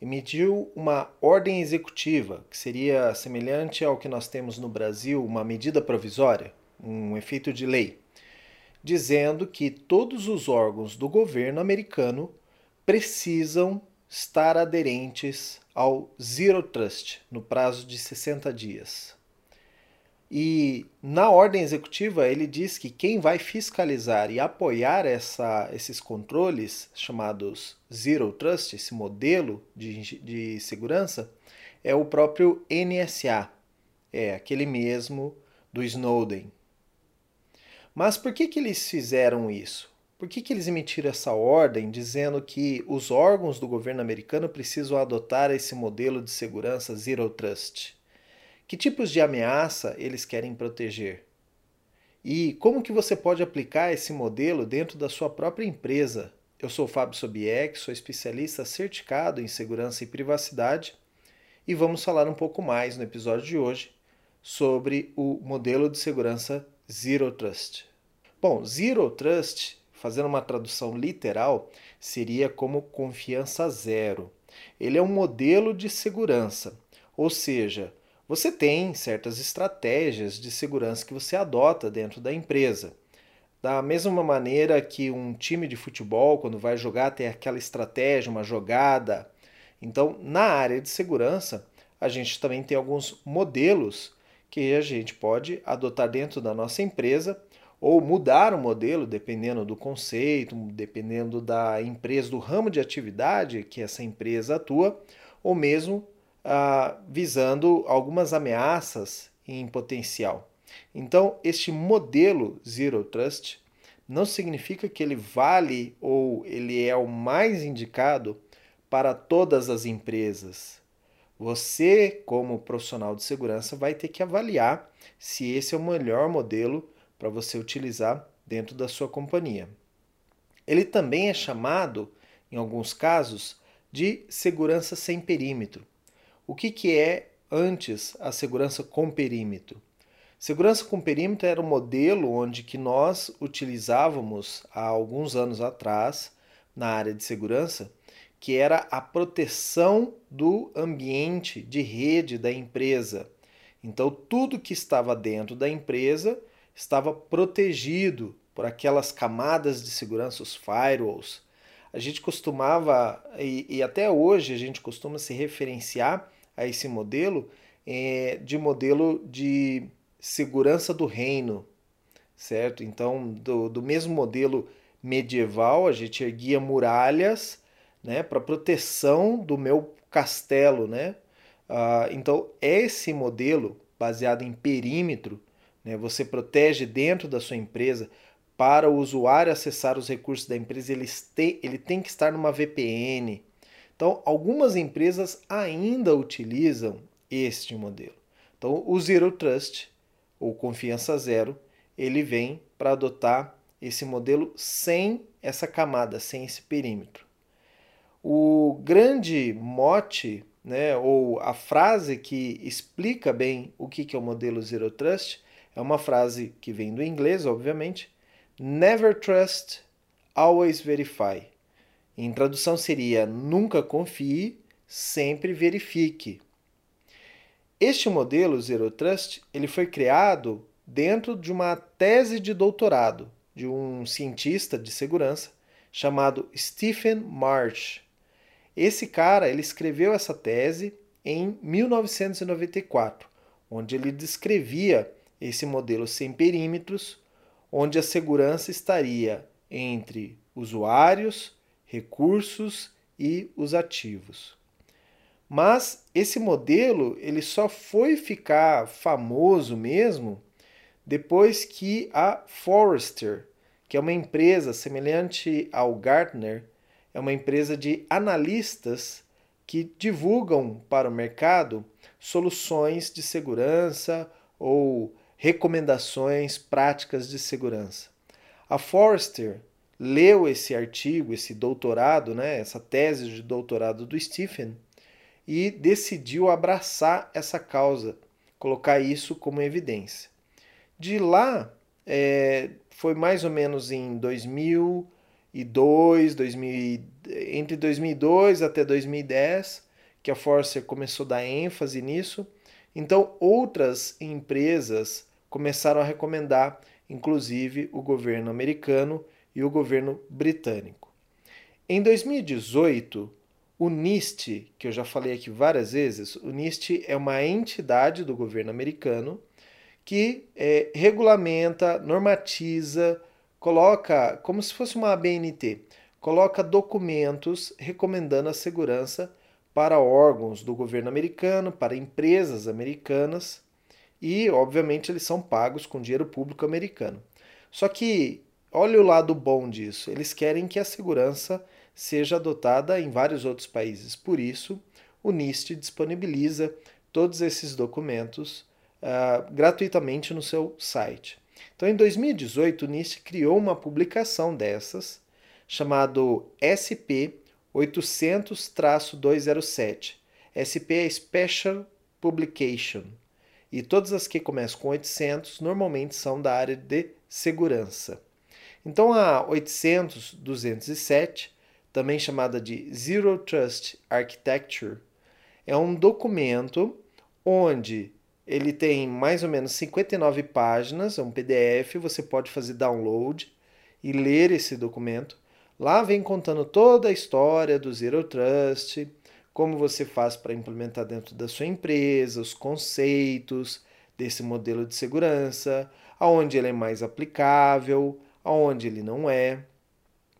emitiu uma ordem executiva, que seria semelhante ao que nós temos no Brasil, uma medida provisória, um efeito de lei, dizendo que todos os órgãos do governo americano precisam estar aderentes ao Zero Trust no prazo de 60 dias. E na ordem executiva ele diz que quem vai fiscalizar e apoiar essa, esses controles, chamados Zero Trust, esse modelo de, de segurança, é o próprio NSA, é aquele mesmo do Snowden. Mas por que, que eles fizeram isso? Por que, que eles emitiram essa ordem dizendo que os órgãos do governo americano precisam adotar esse modelo de segurança Zero Trust? Que tipos de ameaça eles querem proteger? E como que você pode aplicar esse modelo dentro da sua própria empresa? Eu sou Fábio Sobieck, sou especialista certificado em segurança e privacidade e vamos falar um pouco mais no episódio de hoje sobre o modelo de segurança Zero Trust. Bom, Zero Trust, fazendo uma tradução literal, seria como confiança zero. Ele é um modelo de segurança, ou seja, você tem certas estratégias de segurança que você adota dentro da empresa. Da mesma maneira que um time de futebol, quando vai jogar, tem aquela estratégia, uma jogada. Então, na área de segurança, a gente também tem alguns modelos que a gente pode adotar dentro da nossa empresa ou mudar o modelo dependendo do conceito, dependendo da empresa, do ramo de atividade que essa empresa atua, ou mesmo ah, visando algumas ameaças em potencial. Então, este modelo Zero Trust não significa que ele vale ou ele é o mais indicado para todas as empresas. Você, como profissional de segurança, vai ter que avaliar se esse é o melhor modelo para você utilizar dentro da sua companhia. Ele também é chamado, em alguns casos, de segurança sem perímetro. O que, que é antes a segurança com perímetro? Segurança com perímetro era um modelo onde que nós utilizávamos há alguns anos atrás na área de segurança, que era a proteção do ambiente de rede da empresa. Então tudo que estava dentro da empresa estava protegido por aquelas camadas de segurança, os firewalls. A gente costumava, e, e até hoje a gente costuma se referenciar a esse modelo é, de modelo de segurança do reino, certo? Então, do, do mesmo modelo medieval, a gente erguia muralhas né, para proteção do meu castelo, né? Ah, então, esse modelo baseado em perímetro, né, você protege dentro da sua empresa para o usuário acessar os recursos da empresa, ele, tem, ele tem que estar numa VPN, então, algumas empresas ainda utilizam este modelo. Então, o Zero Trust, ou confiança zero, ele vem para adotar esse modelo sem essa camada, sem esse perímetro. O grande mote, né, ou a frase que explica bem o que é o modelo Zero Trust, é uma frase que vem do inglês, obviamente. Never trust, always verify. Em tradução seria: nunca confie, sempre verifique. Este modelo Zero Trust ele foi criado dentro de uma tese de doutorado de um cientista de segurança chamado Stephen Marsh. Esse cara ele escreveu essa tese em 1994, onde ele descrevia esse modelo sem perímetros, onde a segurança estaria entre usuários, recursos e os ativos. Mas esse modelo ele só foi ficar famoso mesmo depois que a Forrester, que é uma empresa semelhante ao Gartner, é uma empresa de analistas que divulgam para o mercado soluções de segurança ou recomendações práticas de segurança. A Forrester leu esse artigo, esse doutorado, né, essa tese de doutorado do Stephen e decidiu abraçar essa causa, colocar isso como evidência. De lá, é, foi mais ou menos em 2002, 2000, entre 2002 até 2010, que a Forrester começou a dar ênfase nisso. Então, outras empresas começaram a recomendar, inclusive o governo americano e o governo britânico. Em 2018, o NIST, que eu já falei aqui várias vezes, o NIST é uma entidade do governo americano que é, regulamenta, normatiza, coloca, como se fosse uma ABNT, coloca documentos recomendando a segurança para órgãos do governo americano, para empresas americanas e, obviamente, eles são pagos com dinheiro público americano. Só que, olha o lado bom disso: eles querem que a segurança seja adotada em vários outros países. Por isso, o NIST disponibiliza todos esses documentos uh, gratuitamente no seu site. Então, em 2018, o NIST criou uma publicação dessas, chamado SP 800-207. SP é Special Publication e todas as que começam com 800 normalmente são da área de segurança. Então a 800-207, também chamada de Zero Trust Architecture, é um documento onde ele tem mais ou menos 59 páginas, é um PDF, você pode fazer download e ler esse documento. Lá vem contando toda a história do Zero Trust, como você faz para implementar dentro da sua empresa, os conceitos desse modelo de segurança, aonde ele é mais aplicável, aonde ele não é.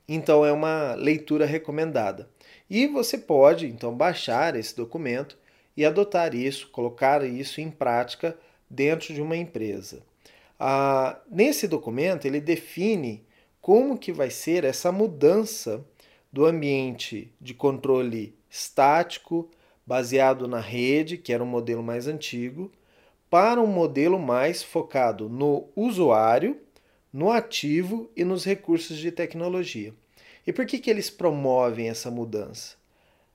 Então é uma leitura recomendada. E você pode então baixar esse documento e adotar isso, colocar isso em prática dentro de uma empresa. Ah, nesse documento ele define como que vai ser essa mudança do ambiente de controle estático, baseado na rede, que era um modelo mais antigo, para um modelo mais focado no usuário, no ativo e nos recursos de tecnologia. E por que, que eles promovem essa mudança?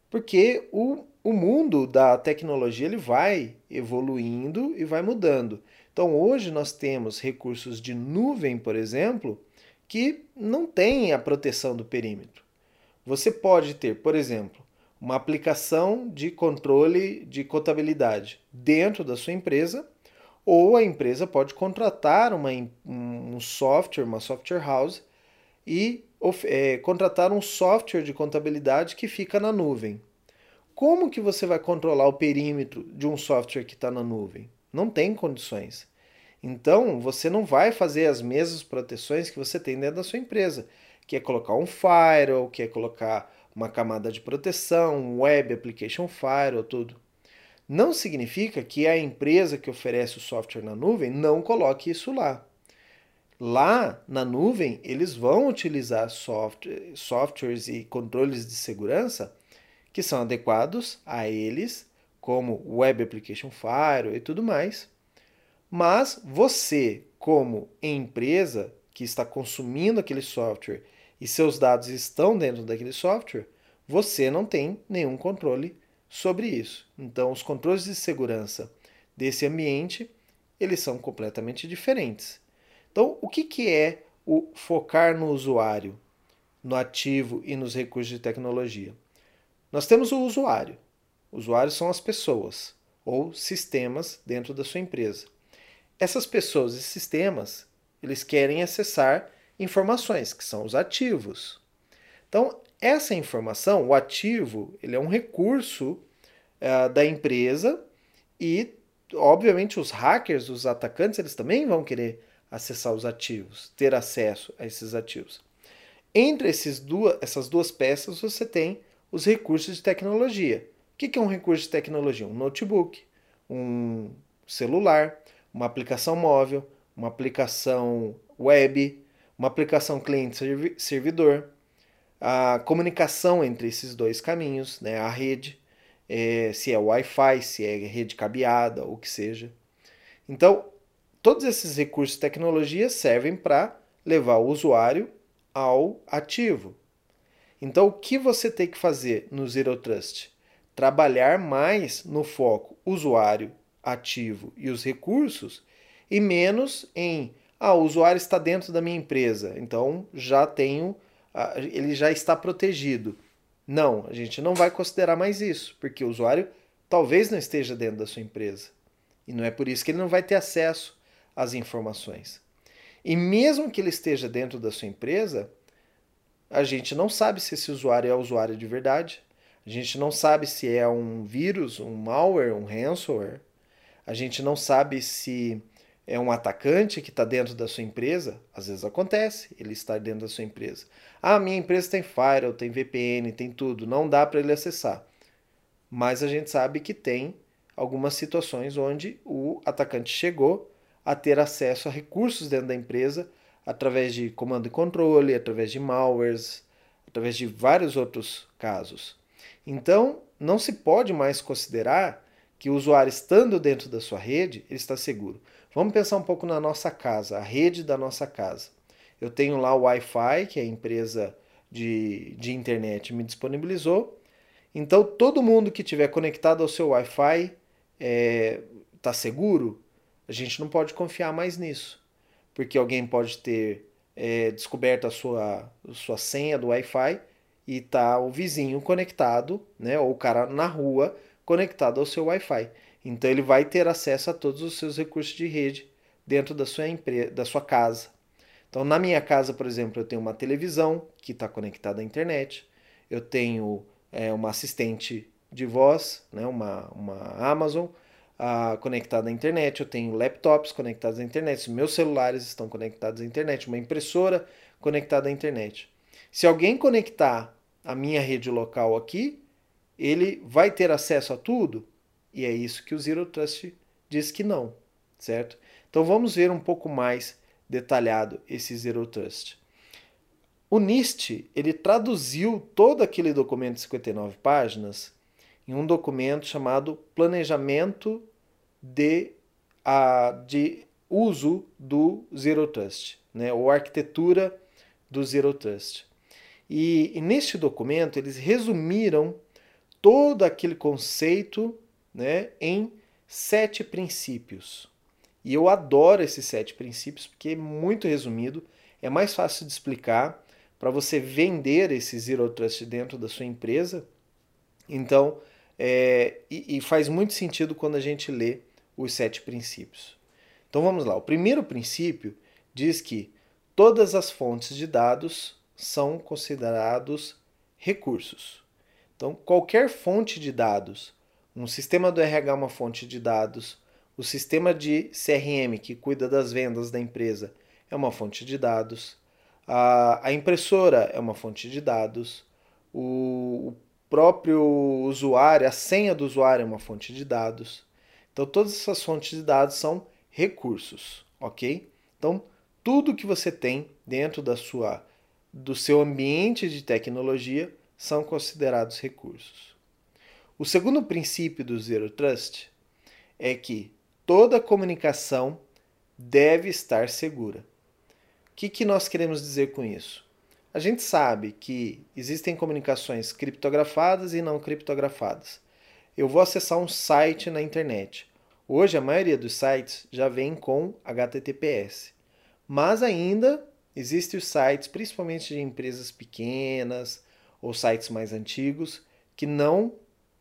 Porque o, o mundo da tecnologia ele vai evoluindo e vai mudando. Então hoje nós temos recursos de nuvem, por exemplo, que não têm a proteção do perímetro. Você pode ter, por exemplo, uma aplicação de controle de contabilidade dentro da sua empresa, ou a empresa pode contratar uma, um software, uma software house, e é, contratar um software de contabilidade que fica na nuvem. Como que você vai controlar o perímetro de um software que está na nuvem? Não tem condições. Então, você não vai fazer as mesmas proteções que você tem dentro da sua empresa, que é colocar um firewall, que é colocar uma camada de proteção, um web application firewall, tudo. Não significa que a empresa que oferece o software na nuvem não coloque isso lá. Lá na nuvem, eles vão utilizar software, softwares e controles de segurança que são adequados a eles, como Web Application Firewall e tudo mais. Mas você, como empresa que está consumindo aquele software e seus dados estão dentro daquele software, você não tem nenhum controle sobre isso. Então, os controles de segurança desse ambiente, eles são completamente diferentes. Então, o que, que é o focar no usuário, no ativo e nos recursos de tecnologia? Nós temos o usuário. Usuários são as pessoas ou sistemas dentro da sua empresa. Essas pessoas e sistemas, eles querem acessar informações, que são os ativos. Então, essa informação, o ativo, ele é um recurso uh, da empresa e, obviamente, os hackers, os atacantes, eles também vão querer acessar os ativos, ter acesso a esses ativos. Entre esses duas, essas duas peças, você tem os recursos de tecnologia. O que é um recurso de tecnologia? Um notebook, um celular, uma aplicação móvel, uma aplicação web, uma aplicação cliente-servidor, a comunicação entre esses dois caminhos, né, a rede. É, se é Wi-Fi, se é rede cabeada, o que seja. Então, todos esses recursos de tecnologia servem para levar o usuário ao ativo. Então, o que você tem que fazer no Zero Trust? Trabalhar mais no foco usuário, ativo e os recursos e menos em ah, o usuário está dentro da minha empresa, então já tenho, ele já está protegido. Não, a gente não vai considerar mais isso, porque o usuário talvez não esteja dentro da sua empresa. E não é por isso que ele não vai ter acesso às informações. E mesmo que ele esteja dentro da sua empresa, a gente não sabe se esse usuário é usuário de verdade. A gente não sabe se é um vírus, um malware, um ransomware. A gente não sabe se é um atacante que está dentro da sua empresa, às vezes acontece, ele está dentro da sua empresa. Ah, minha empresa tem firewall, tem VPN, tem tudo, não dá para ele acessar. Mas a gente sabe que tem algumas situações onde o atacante chegou a ter acesso a recursos dentro da empresa através de comando e controle, através de malwares, através de vários outros casos. Então, não se pode mais considerar que o usuário estando dentro da sua rede, ele está seguro. Vamos pensar um pouco na nossa casa, a rede da nossa casa. Eu tenho lá o Wi-Fi, que a empresa de, de internet me disponibilizou. Então, todo mundo que estiver conectado ao seu Wi-Fi está é, tá seguro? A gente não pode confiar mais nisso, porque alguém pode ter é, descoberto a sua, a sua senha do Wi-Fi e tá o vizinho conectado, né, ou o cara na rua conectado ao seu Wi-Fi. Então ele vai ter acesso a todos os seus recursos de rede dentro da sua empresa, da sua casa. Então na minha casa, por exemplo, eu tenho uma televisão que está conectada à internet, eu tenho é, uma assistente de voz, né, uma, uma Amazon uh, conectada à internet, eu tenho laptops conectados à internet, meus celulares estão conectados à internet, uma impressora conectada à internet. Se alguém conectar a minha rede local aqui, ele vai ter acesso a tudo? E é isso que o Zero Trust diz que não, certo? Então vamos ver um pouco mais detalhado esse Zero Trust. O NIST ele traduziu todo aquele documento de 59 páginas em um documento chamado Planejamento de, a, de uso do Zero Trust, né? ou arquitetura do Zero Trust. E, e neste documento eles resumiram todo aquele conceito né, em sete princípios. E eu adoro esses sete princípios porque é muito resumido, é mais fácil de explicar para você vender esse Zero Trust dentro da sua empresa. Então, é, e, e faz muito sentido quando a gente lê os sete princípios. Então vamos lá. O primeiro princípio diz que todas as fontes de dados são considerados recursos. Então, qualquer fonte de dados um sistema do RH é uma fonte de dados. O sistema de CRM, que cuida das vendas da empresa, é uma fonte de dados. A, a impressora é uma fonte de dados. O, o próprio usuário, a senha do usuário é uma fonte de dados. Então, todas essas fontes de dados são recursos, ok? Então, tudo que você tem dentro da sua, do seu ambiente de tecnologia são considerados recursos. O segundo princípio do Zero Trust é que toda comunicação deve estar segura. O que, que nós queremos dizer com isso? A gente sabe que existem comunicações criptografadas e não criptografadas. Eu vou acessar um site na internet. Hoje a maioria dos sites já vem com HTTPS, mas ainda existem os sites, principalmente de empresas pequenas ou sites mais antigos, que não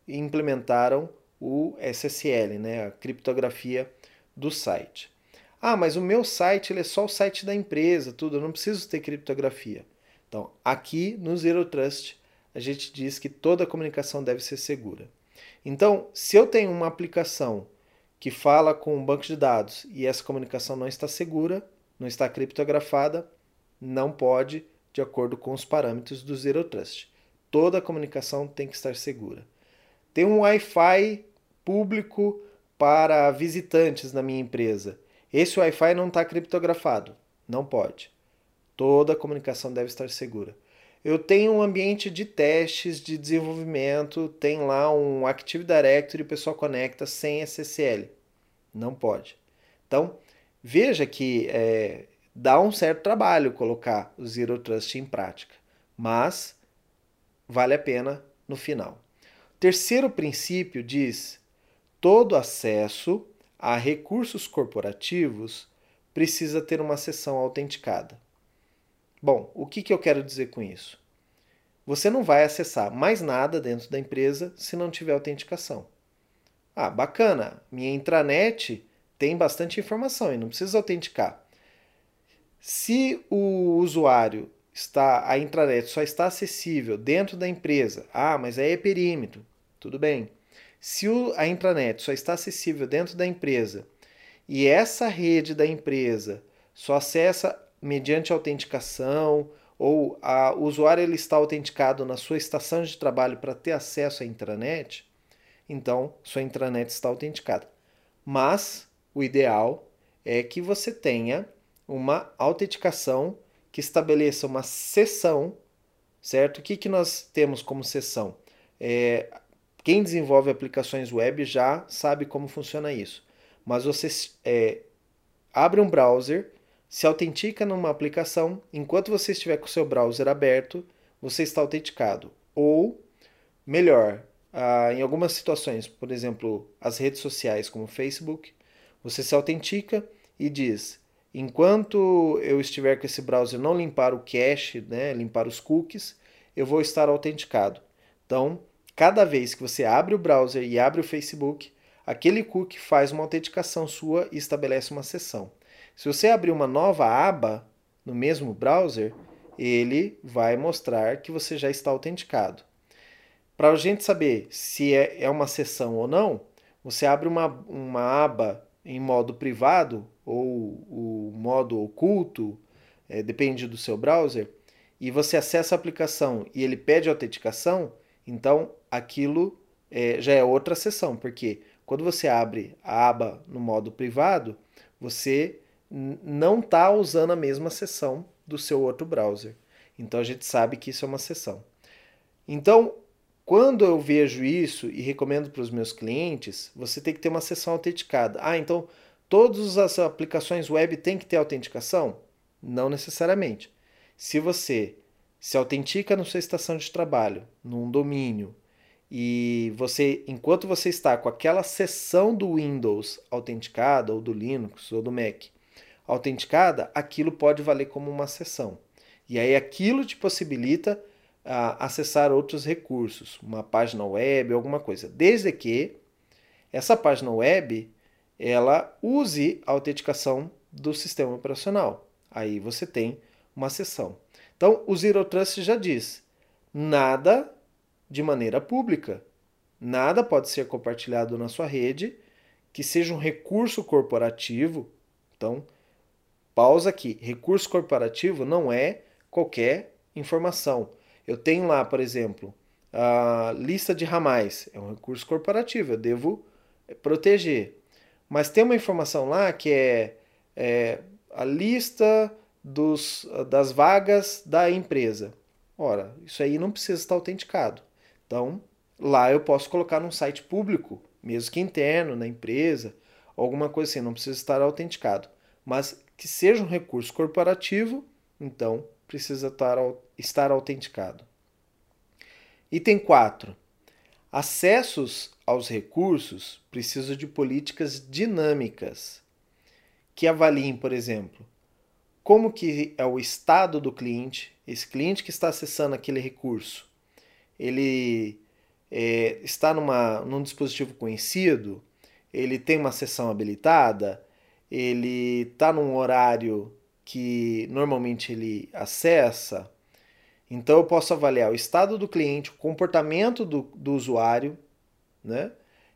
implementaram o SSL, né, a criptografia do site. Ah, mas o meu site ele é só o site da empresa, tudo, eu não preciso ter criptografia. Então, aqui no Zero Trust, a gente diz que toda comunicação deve ser segura. Então, se eu tenho uma aplicação que fala com um banco de dados e essa comunicação não está segura, não está criptografada, não pode, de acordo com os parâmetros do Zero Trust. Toda a comunicação tem que estar segura. Tem um Wi-Fi público para visitantes na minha empresa. Esse Wi-Fi não está criptografado. Não pode. Toda a comunicação deve estar segura. eu tenho um ambiente de testes, de desenvolvimento, tem lá um Active Directory o pessoal conecta sem SSL. Não pode. Então, veja que é, dá um certo trabalho colocar o Zero Trust em prática, mas vale a pena no final. Terceiro princípio diz: todo acesso a recursos corporativos precisa ter uma sessão autenticada. Bom, o que, que eu quero dizer com isso? Você não vai acessar mais nada dentro da empresa se não tiver autenticação. Ah, bacana, minha intranet tem bastante informação e não precisa autenticar. Se o usuário está, a intranet só está acessível dentro da empresa, ah, mas aí é perímetro, tudo bem. Se a intranet só está acessível dentro da empresa e essa rede da empresa só acessa mediante autenticação ou a, o usuário ele está autenticado na sua estação de trabalho para ter acesso à intranet, então sua intranet está autenticada. Mas o ideal é que você tenha uma autenticação que estabeleça uma sessão, certo? O que, que nós temos como sessão? É, quem desenvolve aplicações web já sabe como funciona isso. Mas você é, abre um browser, se autentica numa aplicação, enquanto você estiver com o seu browser aberto, você está autenticado. Ou, melhor, ah, em algumas situações, por exemplo, as redes sociais como Facebook, você se autentica e diz: enquanto eu estiver com esse browser não limpar o cache, né, limpar os cookies, eu vou estar autenticado. Então, Cada vez que você abre o browser e abre o Facebook, aquele cookie faz uma autenticação sua e estabelece uma sessão. Se você abrir uma nova aba no mesmo browser, ele vai mostrar que você já está autenticado. Para a gente saber se é, é uma sessão ou não, você abre uma, uma aba em modo privado ou o modo oculto, é, depende do seu browser, e você acessa a aplicação e ele pede autenticação, então aquilo é, já é outra sessão, porque quando você abre a aba no modo privado, você não está usando a mesma sessão do seu outro browser. Então a gente sabe que isso é uma sessão. Então, quando eu vejo isso e recomendo para os meus clientes, você tem que ter uma sessão autenticada. Ah, então todas as aplicações web têm que ter autenticação? Não necessariamente. Se você se autentica na sua estação de trabalho, num domínio, e você, enquanto você está com aquela seção do Windows autenticada, ou do Linux, ou do Mac autenticada, aquilo pode valer como uma sessão. E aí aquilo te possibilita uh, acessar outros recursos, uma página web, alguma coisa, desde que essa página web ela use a autenticação do sistema operacional. Aí você tem uma sessão. Então, o Zero Trust já diz: nada de maneira pública. Nada pode ser compartilhado na sua rede que seja um recurso corporativo. Então, pausa aqui. Recurso corporativo não é qualquer informação. Eu tenho lá, por exemplo, a lista de ramais. É um recurso corporativo, eu devo proteger. Mas tem uma informação lá que é, é a lista dos, das vagas da empresa. Ora, isso aí não precisa estar autenticado. Então, lá eu posso colocar num site público, mesmo que interno, na empresa, alguma coisa assim, não precisa estar autenticado. Mas que seja um recurso corporativo, então precisa estar, estar autenticado. Item 4. Acessos aos recursos precisam de políticas dinâmicas que avaliem, por exemplo, como que é o estado do cliente, esse cliente que está acessando aquele recurso ele é, está numa, num dispositivo conhecido, ele tem uma sessão habilitada, ele está num horário que normalmente ele acessa. Então eu posso avaliar o estado do cliente, o comportamento do, do usuário né?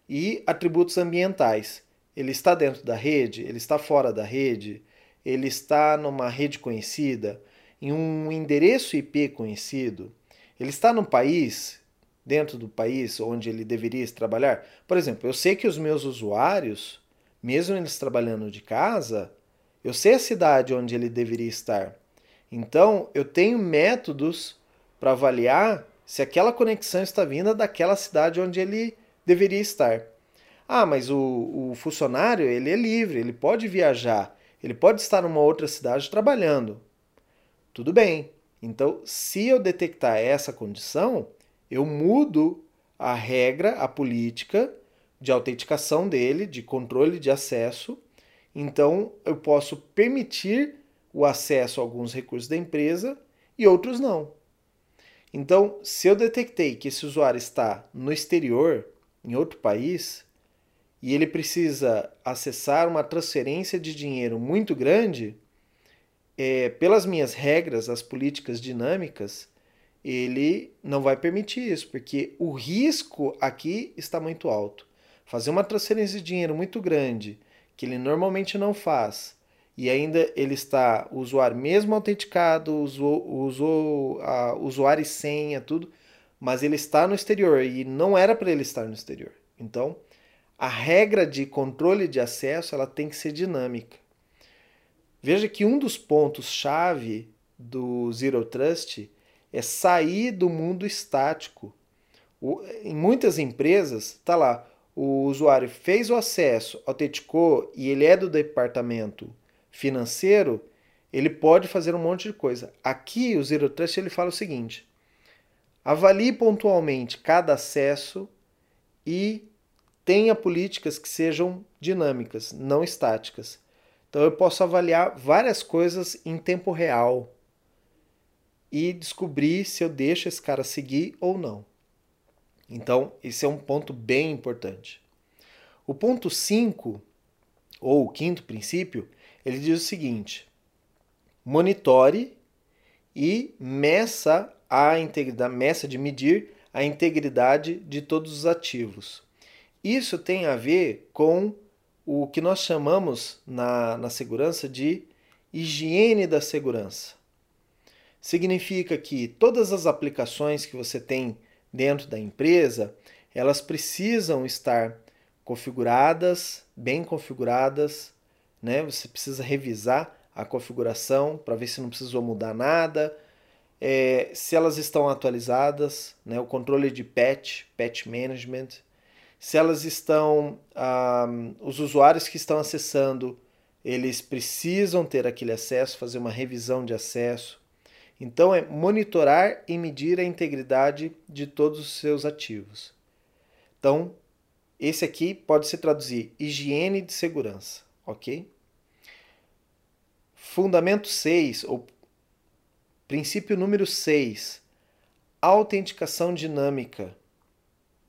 e atributos ambientais. Ele está dentro da rede, ele está fora da rede, ele está numa rede conhecida, em um endereço IP conhecido. Ele está no país, dentro do país onde ele deveria trabalhar? Por exemplo, eu sei que os meus usuários, mesmo eles trabalhando de casa, eu sei a cidade onde ele deveria estar. Então, eu tenho métodos para avaliar se aquela conexão está vinda daquela cidade onde ele deveria estar. Ah, mas o, o funcionário ele é livre, ele pode viajar, ele pode estar numa outra cidade trabalhando. Tudo bem. Então, se eu detectar essa condição, eu mudo a regra, a política de autenticação dele, de controle de acesso. Então, eu posso permitir o acesso a alguns recursos da empresa e outros não. Então, se eu detectei que esse usuário está no exterior, em outro país, e ele precisa acessar uma transferência de dinheiro muito grande, é, pelas minhas regras, as políticas dinâmicas, ele não vai permitir isso, porque o risco aqui está muito alto. Fazer uma transferência de dinheiro muito grande, que ele normalmente não faz, e ainda ele está, o usuário mesmo autenticado, usou, usou a usuário e senha, tudo, mas ele está no exterior e não era para ele estar no exterior. Então, a regra de controle de acesso ela tem que ser dinâmica. Veja que um dos pontos-chave do Zero Trust é sair do mundo estático. O, em muitas empresas, está lá, o usuário fez o acesso, autenticou e ele é do departamento financeiro, ele pode fazer um monte de coisa. Aqui o Zero Trust ele fala o seguinte: avalie pontualmente cada acesso e tenha políticas que sejam dinâmicas, não estáticas. Então eu posso avaliar várias coisas em tempo real e descobrir se eu deixo esse cara seguir ou não. Então, esse é um ponto bem importante. O ponto 5, ou o quinto princípio, ele diz o seguinte: monitore e meça a integridade, meça de medir a integridade de todos os ativos. Isso tem a ver com o que nós chamamos na, na segurança de higiene da segurança. Significa que todas as aplicações que você tem dentro da empresa, elas precisam estar configuradas, bem configuradas, né? Você precisa revisar a configuração para ver se não precisou mudar nada, é, se elas estão atualizadas, né? O controle de patch, patch management, se elas estão, um, os usuários que estão acessando, eles precisam ter aquele acesso, fazer uma revisão de acesso. Então é monitorar e medir a integridade de todos os seus ativos. Então, esse aqui pode se traduzir higiene de segurança ok? Fundamento 6, ou princípio número 6, autenticação dinâmica.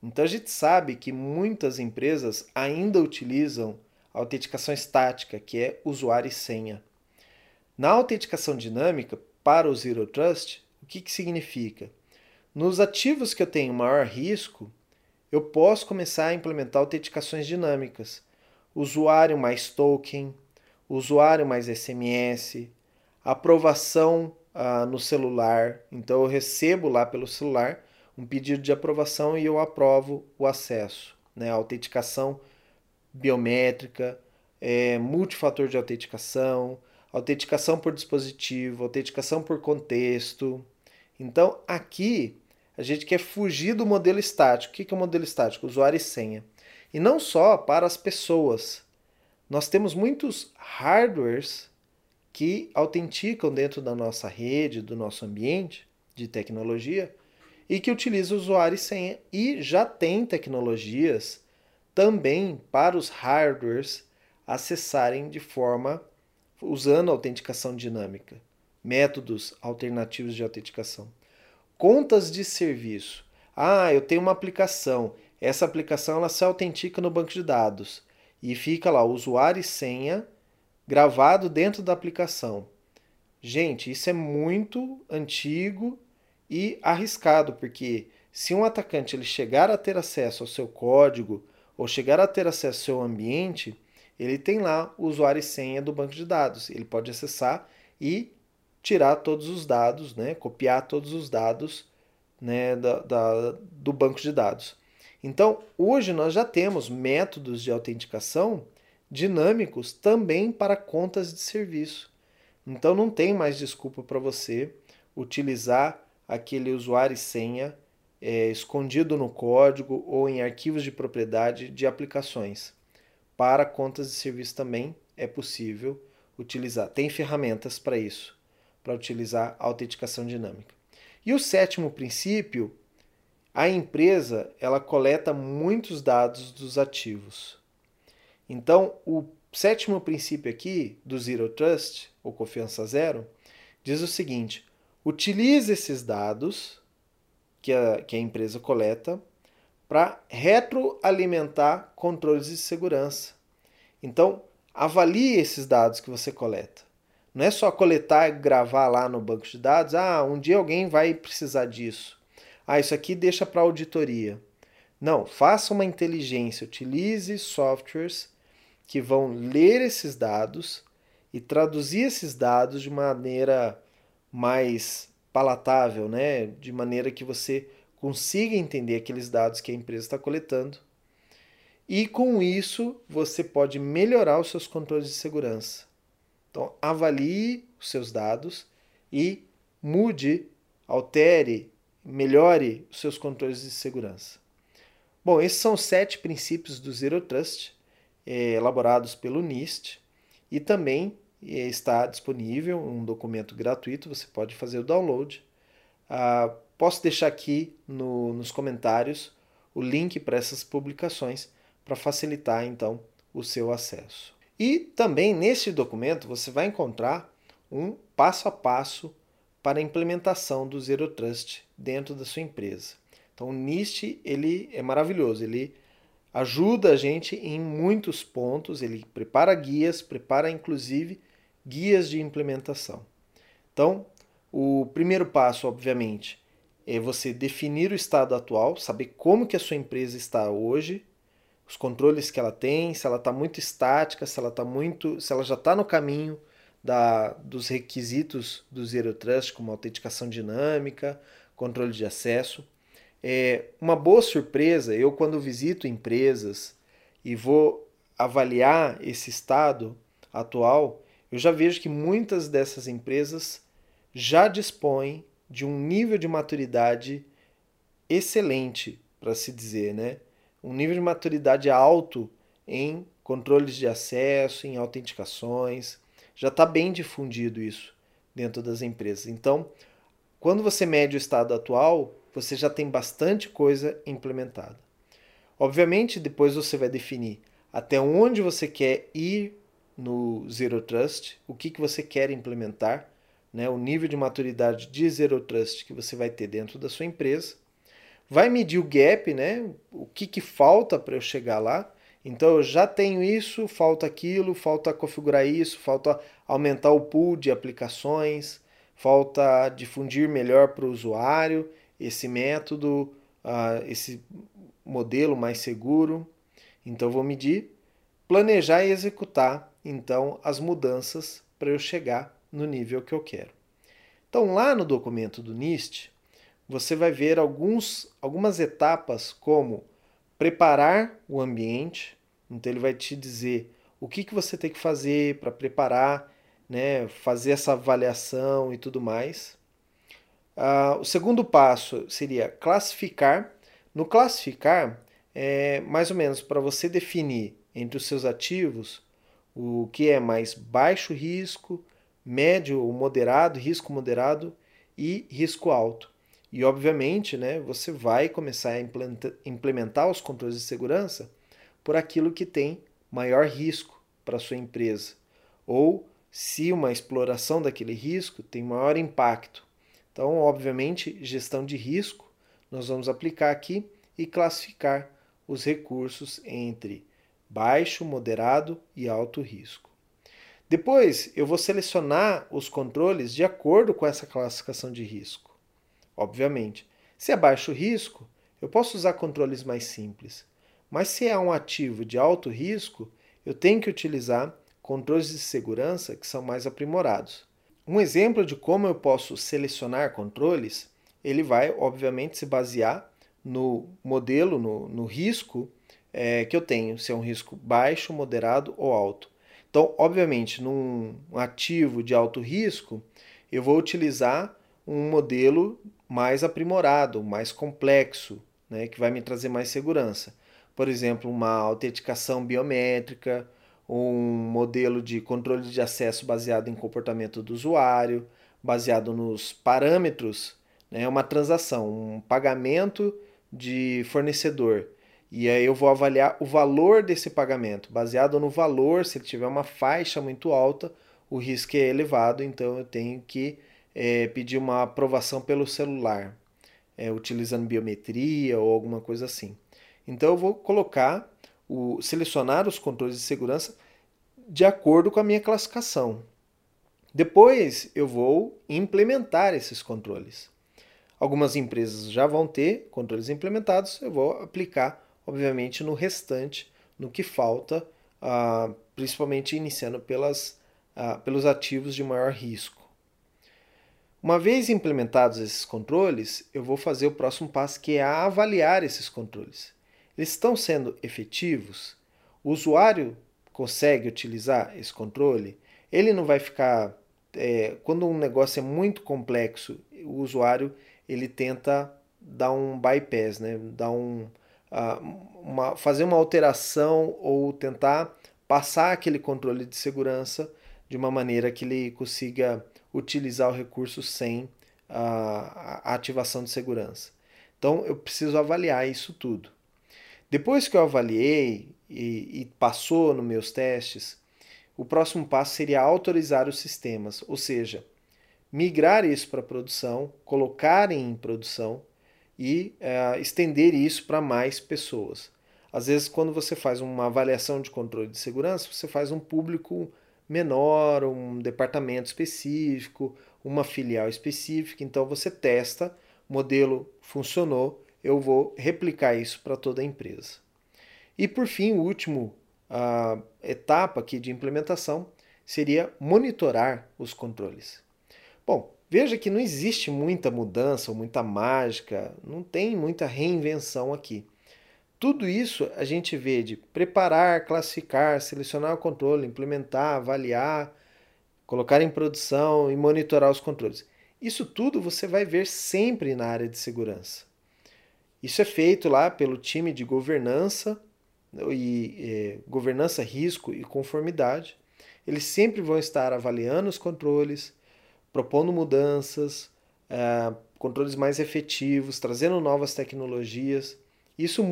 Então a gente sabe que muitas empresas ainda utilizam autenticação estática, que é usuário e senha. Na autenticação dinâmica, para o Zero Trust, o que, que significa? Nos ativos que eu tenho maior risco, eu posso começar a implementar autenticações dinâmicas usuário mais token, usuário mais SMS, aprovação ah, no celular. Então eu recebo lá pelo celular um pedido de aprovação e eu aprovo o acesso. Né? Autenticação biométrica, é, multifator de autenticação, autenticação por dispositivo, autenticação por contexto. Então aqui a gente quer fugir do modelo estático. O que é o modelo estático? Usuário e senha. E não só para as pessoas. Nós temos muitos hardwares que autenticam dentro da nossa rede, do nosso ambiente de tecnologia e que utilizam usuário e senha. E já tem tecnologias também para os hardwares acessarem de forma usando autenticação dinâmica, métodos alternativos de autenticação. Contas de serviço. Ah, eu tenho uma aplicação, essa aplicação ela se autentica no banco de dados e fica lá usuário e senha gravado dentro da aplicação. Gente, isso é muito antigo e arriscado, porque se um atacante ele chegar a ter acesso ao seu código ou chegar a ter acesso ao seu ambiente, ele tem lá o usuário e senha do banco de dados. Ele pode acessar e tirar todos os dados, né, copiar todos os dados né, da, da, do banco de dados. Então, hoje nós já temos métodos de autenticação dinâmicos também para contas de serviço. Então, não tem mais desculpa para você utilizar aquele usuário e senha é, escondido no código ou em arquivos de propriedade de aplicações. Para contas de serviço também é possível utilizar. Tem ferramentas para isso, para utilizar a autenticação dinâmica. E o sétimo princípio, a empresa ela coleta muitos dados dos ativos. Então, o sétimo princípio aqui do Zero Trust, ou confiança zero, diz o seguinte: utilize esses dados que a, que a empresa coleta para retroalimentar controles de segurança. Então, avalie esses dados que você coleta. Não é só coletar e gravar lá no banco de dados. Ah, um dia alguém vai precisar disso. Ah, isso aqui deixa para auditoria. Não, faça uma inteligência, utilize softwares que vão ler esses dados e traduzir esses dados de maneira mais palatável, né? de maneira que você consiga entender aqueles dados que a empresa está coletando. E com isso você pode melhorar os seus controles de segurança. Então, avalie os seus dados e mude, altere, melhore os seus controles de segurança. Bom, esses são os sete princípios do Zero Trust, eh, elaborados pelo NIST, e também está disponível um documento gratuito, você pode fazer o download. Ah, posso deixar aqui no, nos comentários o link para essas publicações para facilitar então o seu acesso. E também neste documento você vai encontrar um passo a passo para a implementação do Zero Trust dentro da sua empresa. Então o NIST ele é maravilhoso, ele ajuda a gente em muitos pontos, ele prepara guias, prepara inclusive guias de implementação. Então, o primeiro passo, obviamente, é você definir o estado atual, saber como que a sua empresa está hoje, os controles que ela tem, se ela está muito estática, se ela está muito, se ela já está no caminho da, dos requisitos do Zero Trust, como autenticação dinâmica, controle de acesso. É uma boa surpresa, eu quando visito empresas e vou avaliar esse estado atual, eu já vejo que muitas dessas empresas já dispõem de um nível de maturidade excelente, para se dizer, né? Um nível de maturidade alto em controles de acesso, em autenticações. Já está bem difundido isso dentro das empresas. Então, quando você mede o estado atual, você já tem bastante coisa implementada. Obviamente, depois você vai definir até onde você quer ir no Zero Trust, o que, que você quer implementar, né, o nível de maturidade de Zero Trust que você vai ter dentro da sua empresa. Vai medir o gap, né, o que, que falta para eu chegar lá. Então eu já tenho isso, falta aquilo, falta configurar isso, falta aumentar o pool de aplicações, falta difundir melhor para o usuário esse método, uh, esse modelo mais seguro. Então eu vou medir, planejar e executar então as mudanças para eu chegar no nível que eu quero. Então, lá no documento do NIST, você vai ver alguns, algumas etapas como preparar o ambiente. Então, ele vai te dizer o que, que você tem que fazer para preparar, né, fazer essa avaliação e tudo mais. Uh, o segundo passo seria classificar. No classificar, é mais ou menos para você definir entre os seus ativos o que é mais baixo risco, médio ou moderado, risco moderado e risco alto. E obviamente, né, você vai começar a implementar os controles de segurança por aquilo que tem maior risco para sua empresa, ou se uma exploração daquele risco tem maior impacto. Então, obviamente, gestão de risco nós vamos aplicar aqui e classificar os recursos entre baixo, moderado e alto risco. Depois, eu vou selecionar os controles de acordo com essa classificação de risco. Obviamente, se é baixo risco, eu posso usar controles mais simples. Mas se é um ativo de alto risco, eu tenho que utilizar controles de segurança que são mais aprimorados. Um exemplo de como eu posso selecionar controles, ele vai, obviamente, se basear no modelo, no, no risco é, que eu tenho, se é um risco baixo, moderado ou alto. Então, obviamente, num ativo de alto risco, eu vou utilizar um modelo mais aprimorado, mais complexo, né, que vai me trazer mais segurança. Por exemplo, uma autenticação biométrica, um modelo de controle de acesso baseado em comportamento do usuário, baseado nos parâmetros, né, uma transação, um pagamento de fornecedor. E aí eu vou avaliar o valor desse pagamento. Baseado no valor, se ele tiver uma faixa muito alta, o risco é elevado, então eu tenho que é, pedir uma aprovação pelo celular, é, utilizando biometria ou alguma coisa assim. Então eu vou colocar, o, selecionar os controles de segurança de acordo com a minha classificação. Depois eu vou implementar esses controles. Algumas empresas já vão ter controles implementados, eu vou aplicar, obviamente, no restante, no que falta, ah, principalmente iniciando pelas, ah, pelos ativos de maior risco. Uma vez implementados esses controles, eu vou fazer o próximo passo que é avaliar esses controles. Eles estão sendo efetivos? O usuário consegue utilizar esse controle? Ele não vai ficar. É, quando um negócio é muito complexo, o usuário ele tenta dar um bypass, né? dar um, uh, uma, fazer uma alteração ou tentar passar aquele controle de segurança de uma maneira que ele consiga utilizar o recurso sem a, a ativação de segurança. Então eu preciso avaliar isso tudo. Depois que eu avaliei e, e passou nos meus testes, o próximo passo seria autorizar os sistemas, ou seja, migrar isso para produção, colocar em produção e uh, estender isso para mais pessoas. Às vezes, quando você faz uma avaliação de controle de segurança, você faz um público menor, um departamento específico, uma filial específica. Então você testa, modelo funcionou, eu vou replicar isso para toda a empresa. E por fim, o último uh, etapa aqui de implementação seria monitorar os controles. Bom, veja que não existe muita mudança muita mágica, não tem muita reinvenção aqui. Tudo isso a gente vê de preparar, classificar, selecionar o controle, implementar, avaliar, colocar em produção e monitorar os controles. Isso tudo você vai ver sempre na área de segurança. Isso é feito lá pelo time de governança e é, governança, risco e conformidade. Eles sempre vão estar avaliando os controles, propondo mudanças, é, controles mais efetivos, trazendo novas tecnologias. Isso,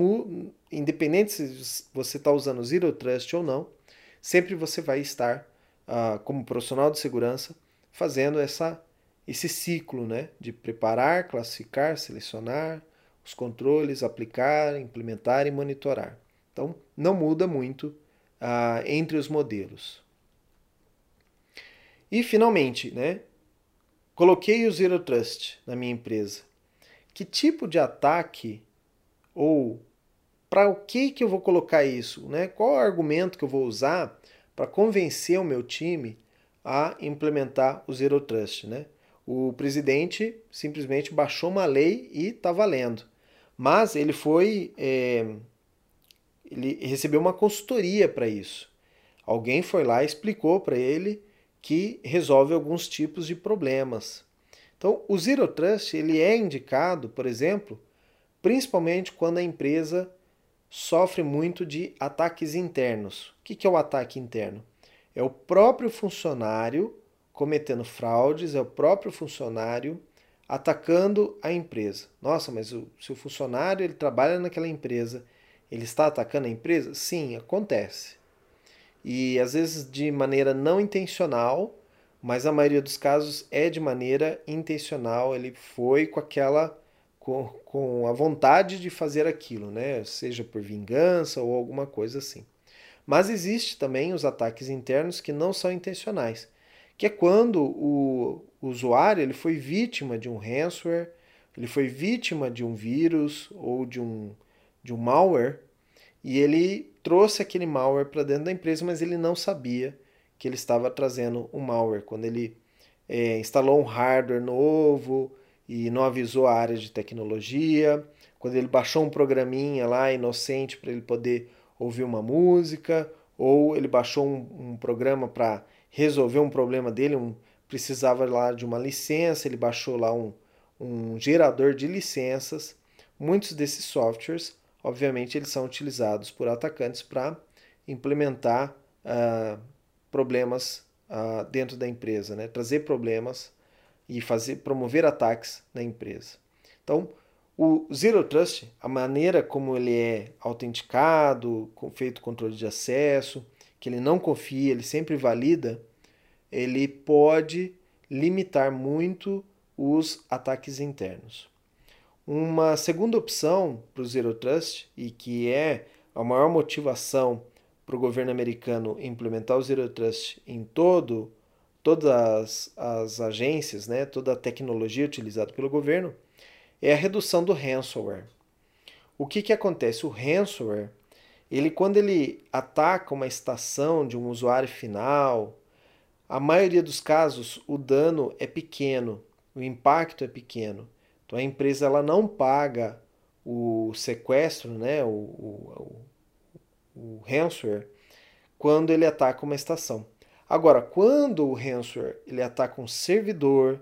independente se você está usando Zero Trust ou não, sempre você vai estar, uh, como profissional de segurança, fazendo essa, esse ciclo né, de preparar, classificar, selecionar os controles, aplicar, implementar e monitorar. Então, não muda muito uh, entre os modelos. E, finalmente, né, coloquei o Zero Trust na minha empresa. Que tipo de ataque ou para o que, que eu vou colocar isso? Né? Qual o argumento que eu vou usar para convencer o meu time a implementar o Zero Trust? Né? O presidente simplesmente baixou uma lei e está valendo. Mas ele foi. É, ele recebeu uma consultoria para isso. Alguém foi lá e explicou para ele que resolve alguns tipos de problemas. Então, o Zero Trust ele é indicado, por exemplo, principalmente quando a empresa sofre muito de ataques internos. O que é o ataque interno? É o próprio funcionário cometendo fraudes, é o próprio funcionário atacando a empresa. Nossa, mas o, se o funcionário ele trabalha naquela empresa, ele está atacando a empresa? Sim, acontece. E às vezes de maneira não intencional, mas a maioria dos casos é de maneira intencional. Ele foi com aquela com, com a vontade de fazer aquilo, né? seja por vingança ou alguma coisa assim. Mas existe também os ataques internos que não são intencionais, que é quando o usuário ele foi vítima de um ransomware, ele foi vítima de um vírus ou de um, de um malware e ele trouxe aquele malware para dentro da empresa, mas ele não sabia que ele estava trazendo um malware. Quando ele é, instalou um hardware novo, e não avisou a área de tecnologia, quando ele baixou um programinha lá inocente para ele poder ouvir uma música, ou ele baixou um, um programa para resolver um problema dele, um, precisava lá de uma licença, ele baixou lá um, um gerador de licenças. Muitos desses softwares, obviamente, eles são utilizados por atacantes para implementar uh, problemas uh, dentro da empresa, né? trazer problemas e fazer promover ataques na empresa. Então, o Zero Trust, a maneira como ele é autenticado, feito controle de acesso, que ele não confia, ele sempre valida, ele pode limitar muito os ataques internos. Uma segunda opção para o Zero Trust, e que é a maior motivação para o governo americano implementar o Zero Trust em todo, todas as, as agências, né, toda a tecnologia utilizada pelo governo, é a redução do ransomware. O que, que acontece? O ransomware, ele quando ele ataca uma estação de um usuário final, a maioria dos casos o dano é pequeno, o impacto é pequeno. Então a empresa ela não paga o sequestro, né, o, o, o ransomware, quando ele ataca uma estação. Agora, quando o ransomware ele ataca um servidor,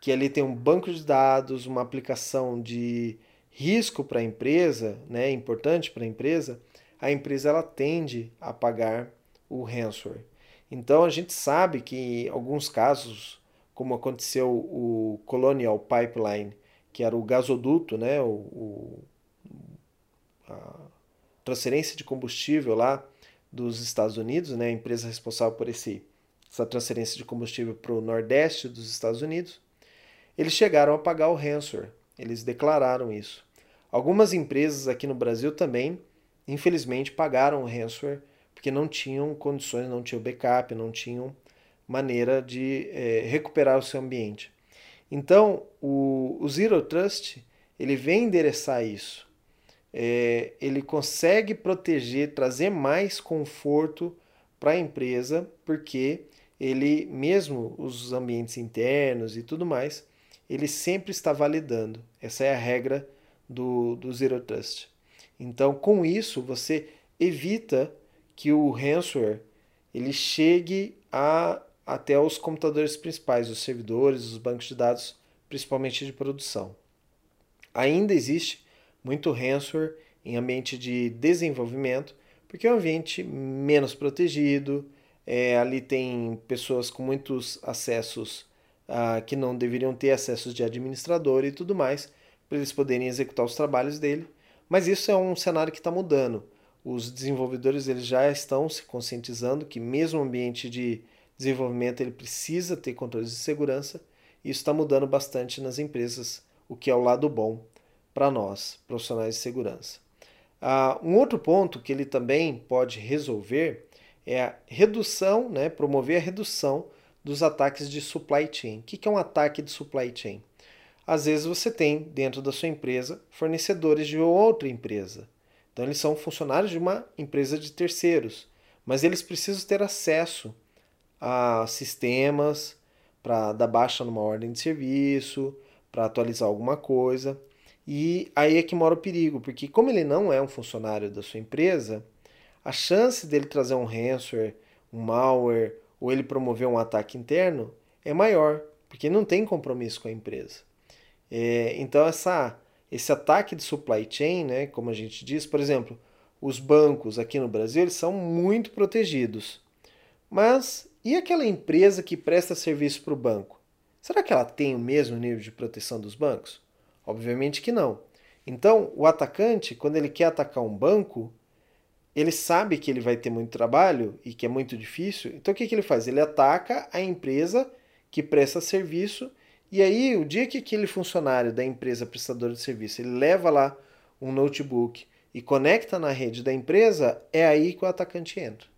que ali tem um banco de dados, uma aplicação de risco para a empresa, né, importante para a empresa, a empresa ela tende a pagar o ransomware. Então a gente sabe que em alguns casos, como aconteceu o Colonial Pipeline, que era o gasoduto, né, o, o a transferência de combustível lá dos Estados Unidos, né, a empresa responsável por esse, essa transferência de combustível para o nordeste dos Estados Unidos, eles chegaram a pagar o ransomware. Eles declararam isso. Algumas empresas aqui no Brasil também, infelizmente, pagaram o ransomware porque não tinham condições, não tinham backup, não tinham maneira de é, recuperar o seu ambiente. Então, o, o, Zero Trust ele vem endereçar isso. É, ele consegue proteger, trazer mais conforto para a empresa, porque ele, mesmo os ambientes internos e tudo mais, ele sempre está validando. Essa é a regra do, do Zero Trust. Então, com isso, você evita que o ransomware ele chegue a, até os computadores principais, os servidores, os bancos de dados, principalmente de produção. Ainda existe muito ransomware em ambiente de desenvolvimento, porque é um ambiente menos protegido, é, ali tem pessoas com muitos acessos ah, que não deveriam ter acessos de administrador e tudo mais, para eles poderem executar os trabalhos dele. Mas isso é um cenário que está mudando. Os desenvolvedores eles já estão se conscientizando que mesmo o ambiente de desenvolvimento ele precisa ter controles de segurança. E isso está mudando bastante nas empresas, o que é o lado bom para nós, profissionais de segurança. Uh, um outro ponto que ele também pode resolver é a redução, né, promover a redução dos ataques de supply chain. O que é um ataque de supply chain? Às vezes você tem dentro da sua empresa fornecedores de outra empresa. Então eles são funcionários de uma empresa de terceiros, mas eles precisam ter acesso a sistemas para dar baixa numa ordem de serviço, para atualizar alguma coisa. E aí é que mora o perigo, porque como ele não é um funcionário da sua empresa, a chance dele trazer um ransomware, um malware ou ele promover um ataque interno é maior, porque não tem compromisso com a empresa. É, então essa, esse ataque de supply chain, né, como a gente diz, por exemplo, os bancos aqui no Brasil eles são muito protegidos. Mas e aquela empresa que presta serviço para o banco? Será que ela tem o mesmo nível de proteção dos bancos? Obviamente que não. Então, o atacante, quando ele quer atacar um banco, ele sabe que ele vai ter muito trabalho e que é muito difícil, então o que, que ele faz? Ele ataca a empresa que presta serviço, e aí o dia que aquele funcionário da empresa prestadora de serviço ele leva lá um notebook e conecta na rede da empresa, é aí que o atacante entra.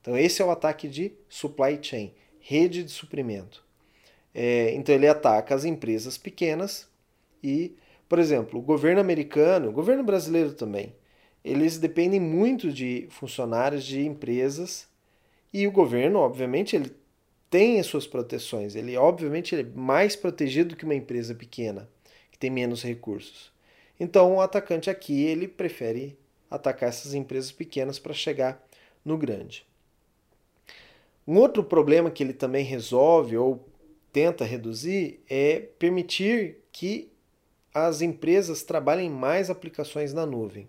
Então esse é o ataque de supply chain, rede de suprimento. É, então ele ataca as empresas pequenas e, por exemplo, o governo americano, o governo brasileiro também, eles dependem muito de funcionários de empresas e o governo, obviamente, ele tem as suas proteções. Ele, obviamente, ele é mais protegido que uma empresa pequena, que tem menos recursos. Então, o atacante aqui, ele prefere atacar essas empresas pequenas para chegar no grande. Um outro problema que ele também resolve, ou tenta reduzir é permitir que as empresas trabalhem mais aplicações na nuvem.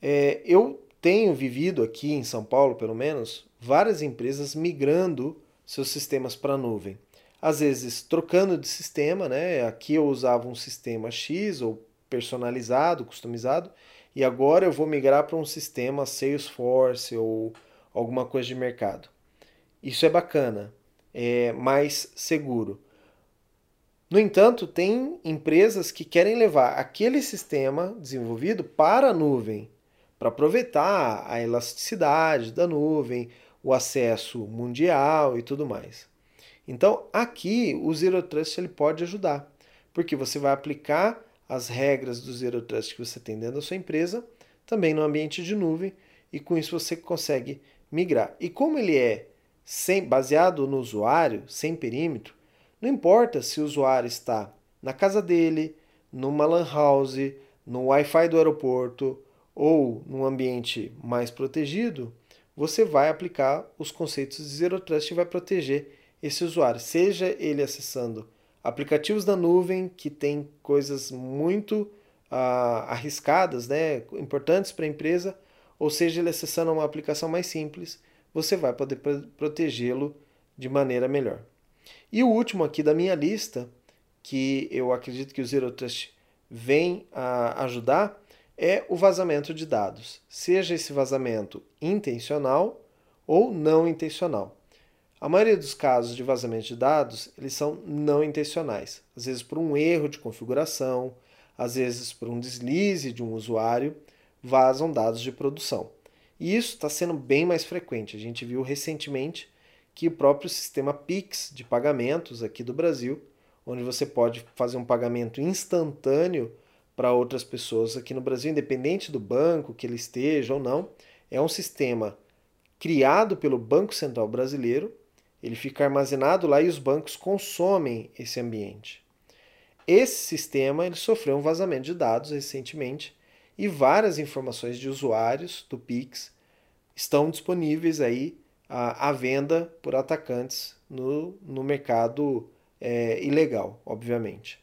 É, eu tenho vivido aqui em São Paulo, pelo menos, várias empresas migrando seus sistemas para a nuvem. Às vezes trocando de sistema, né? Aqui eu usava um sistema X ou personalizado, customizado, e agora eu vou migrar para um sistema Salesforce ou alguma coisa de mercado. Isso é bacana, é mais seguro. No entanto, tem empresas que querem levar aquele sistema desenvolvido para a nuvem, para aproveitar a elasticidade da nuvem, o acesso mundial e tudo mais. Então, aqui o Zero Trust ele pode ajudar, porque você vai aplicar as regras do Zero Trust que você tem dentro da sua empresa, também no ambiente de nuvem, e com isso você consegue migrar. E como ele é sem, baseado no usuário, sem perímetro, não importa se o usuário está na casa dele, numa LAN house, no Wi-Fi do aeroporto ou num ambiente mais protegido, você vai aplicar os conceitos de Zero Trust e vai proteger esse usuário, seja ele acessando aplicativos da nuvem que tem coisas muito uh, arriscadas, né, importantes para a empresa, ou seja, ele acessando uma aplicação mais simples, você vai poder protegê-lo de maneira melhor. E o último aqui da minha lista, que eu acredito que o Zero Trust vem a ajudar, é o vazamento de dados, seja esse vazamento intencional ou não intencional. A maioria dos casos de vazamento de dados, eles são não intencionais, às vezes por um erro de configuração, às vezes por um deslize de um usuário, vazam dados de produção. E isso está sendo bem mais frequente. A gente viu recentemente que o próprio sistema Pix de pagamentos aqui do Brasil, onde você pode fazer um pagamento instantâneo para outras pessoas aqui no Brasil, independente do banco que ele esteja ou não, é um sistema criado pelo Banco Central Brasileiro ele fica armazenado lá e os bancos consomem esse ambiente. Esse sistema ele sofreu um vazamento de dados recentemente e várias informações de usuários do Pix estão disponíveis aí à, à venda por atacantes no, no mercado é, ilegal, obviamente.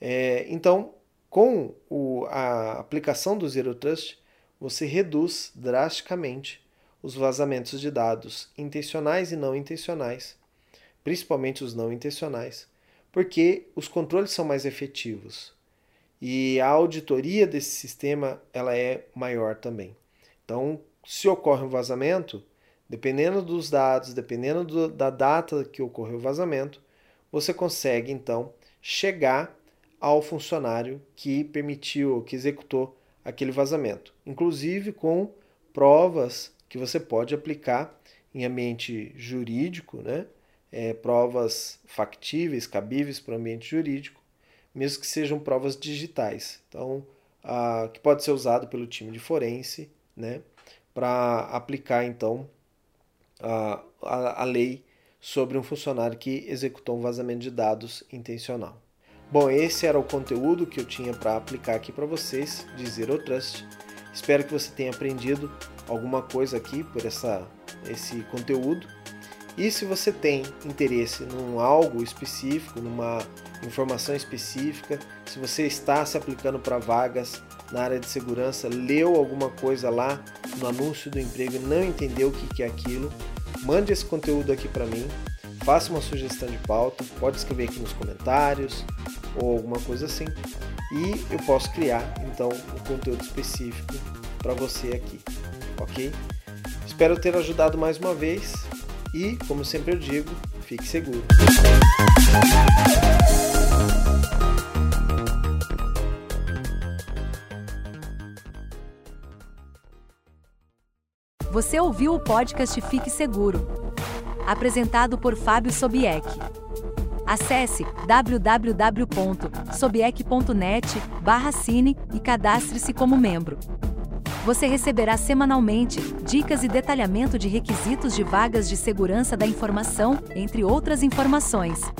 É, então, com o, a aplicação do Zero Trust, você reduz drasticamente os vazamentos de dados intencionais e não intencionais, principalmente os não intencionais, porque os controles são mais efetivos e a auditoria desse sistema ela é maior também. Então, se ocorre um vazamento, dependendo dos dados, dependendo do, da data que ocorreu o vazamento, você consegue então chegar ao funcionário que permitiu, que executou aquele vazamento, inclusive com provas que você pode aplicar em ambiente jurídico, né? É, provas factíveis, cabíveis para o ambiente jurídico, mesmo que sejam provas digitais. Então, a, que pode ser usado pelo time de forense, né? Para aplicar então a, a, a lei sobre um funcionário que executou um vazamento de dados intencional. Bom, esse era o conteúdo que eu tinha para aplicar aqui para vocês de Zero Trust. Espero que você tenha aprendido alguma coisa aqui por essa, esse conteúdo. E se você tem interesse num algo específico, numa informação específica, se você está se aplicando para vagas na área de segurança, leu alguma coisa lá no anúncio do emprego e não entendeu o que é aquilo, mande esse conteúdo aqui para mim, faça uma sugestão de pauta, pode escrever aqui nos comentários ou alguma coisa assim, e eu posso criar então um conteúdo específico para você aqui ok? Espero ter ajudado mais uma vez e, como sempre eu digo, fique seguro. Você ouviu o podcast Fique Seguro, apresentado por Fábio Sobieck. Acesse www.sobieck.net/cine e cadastre-se como membro. Você receberá semanalmente dicas e detalhamento de requisitos de vagas de segurança da informação, entre outras informações.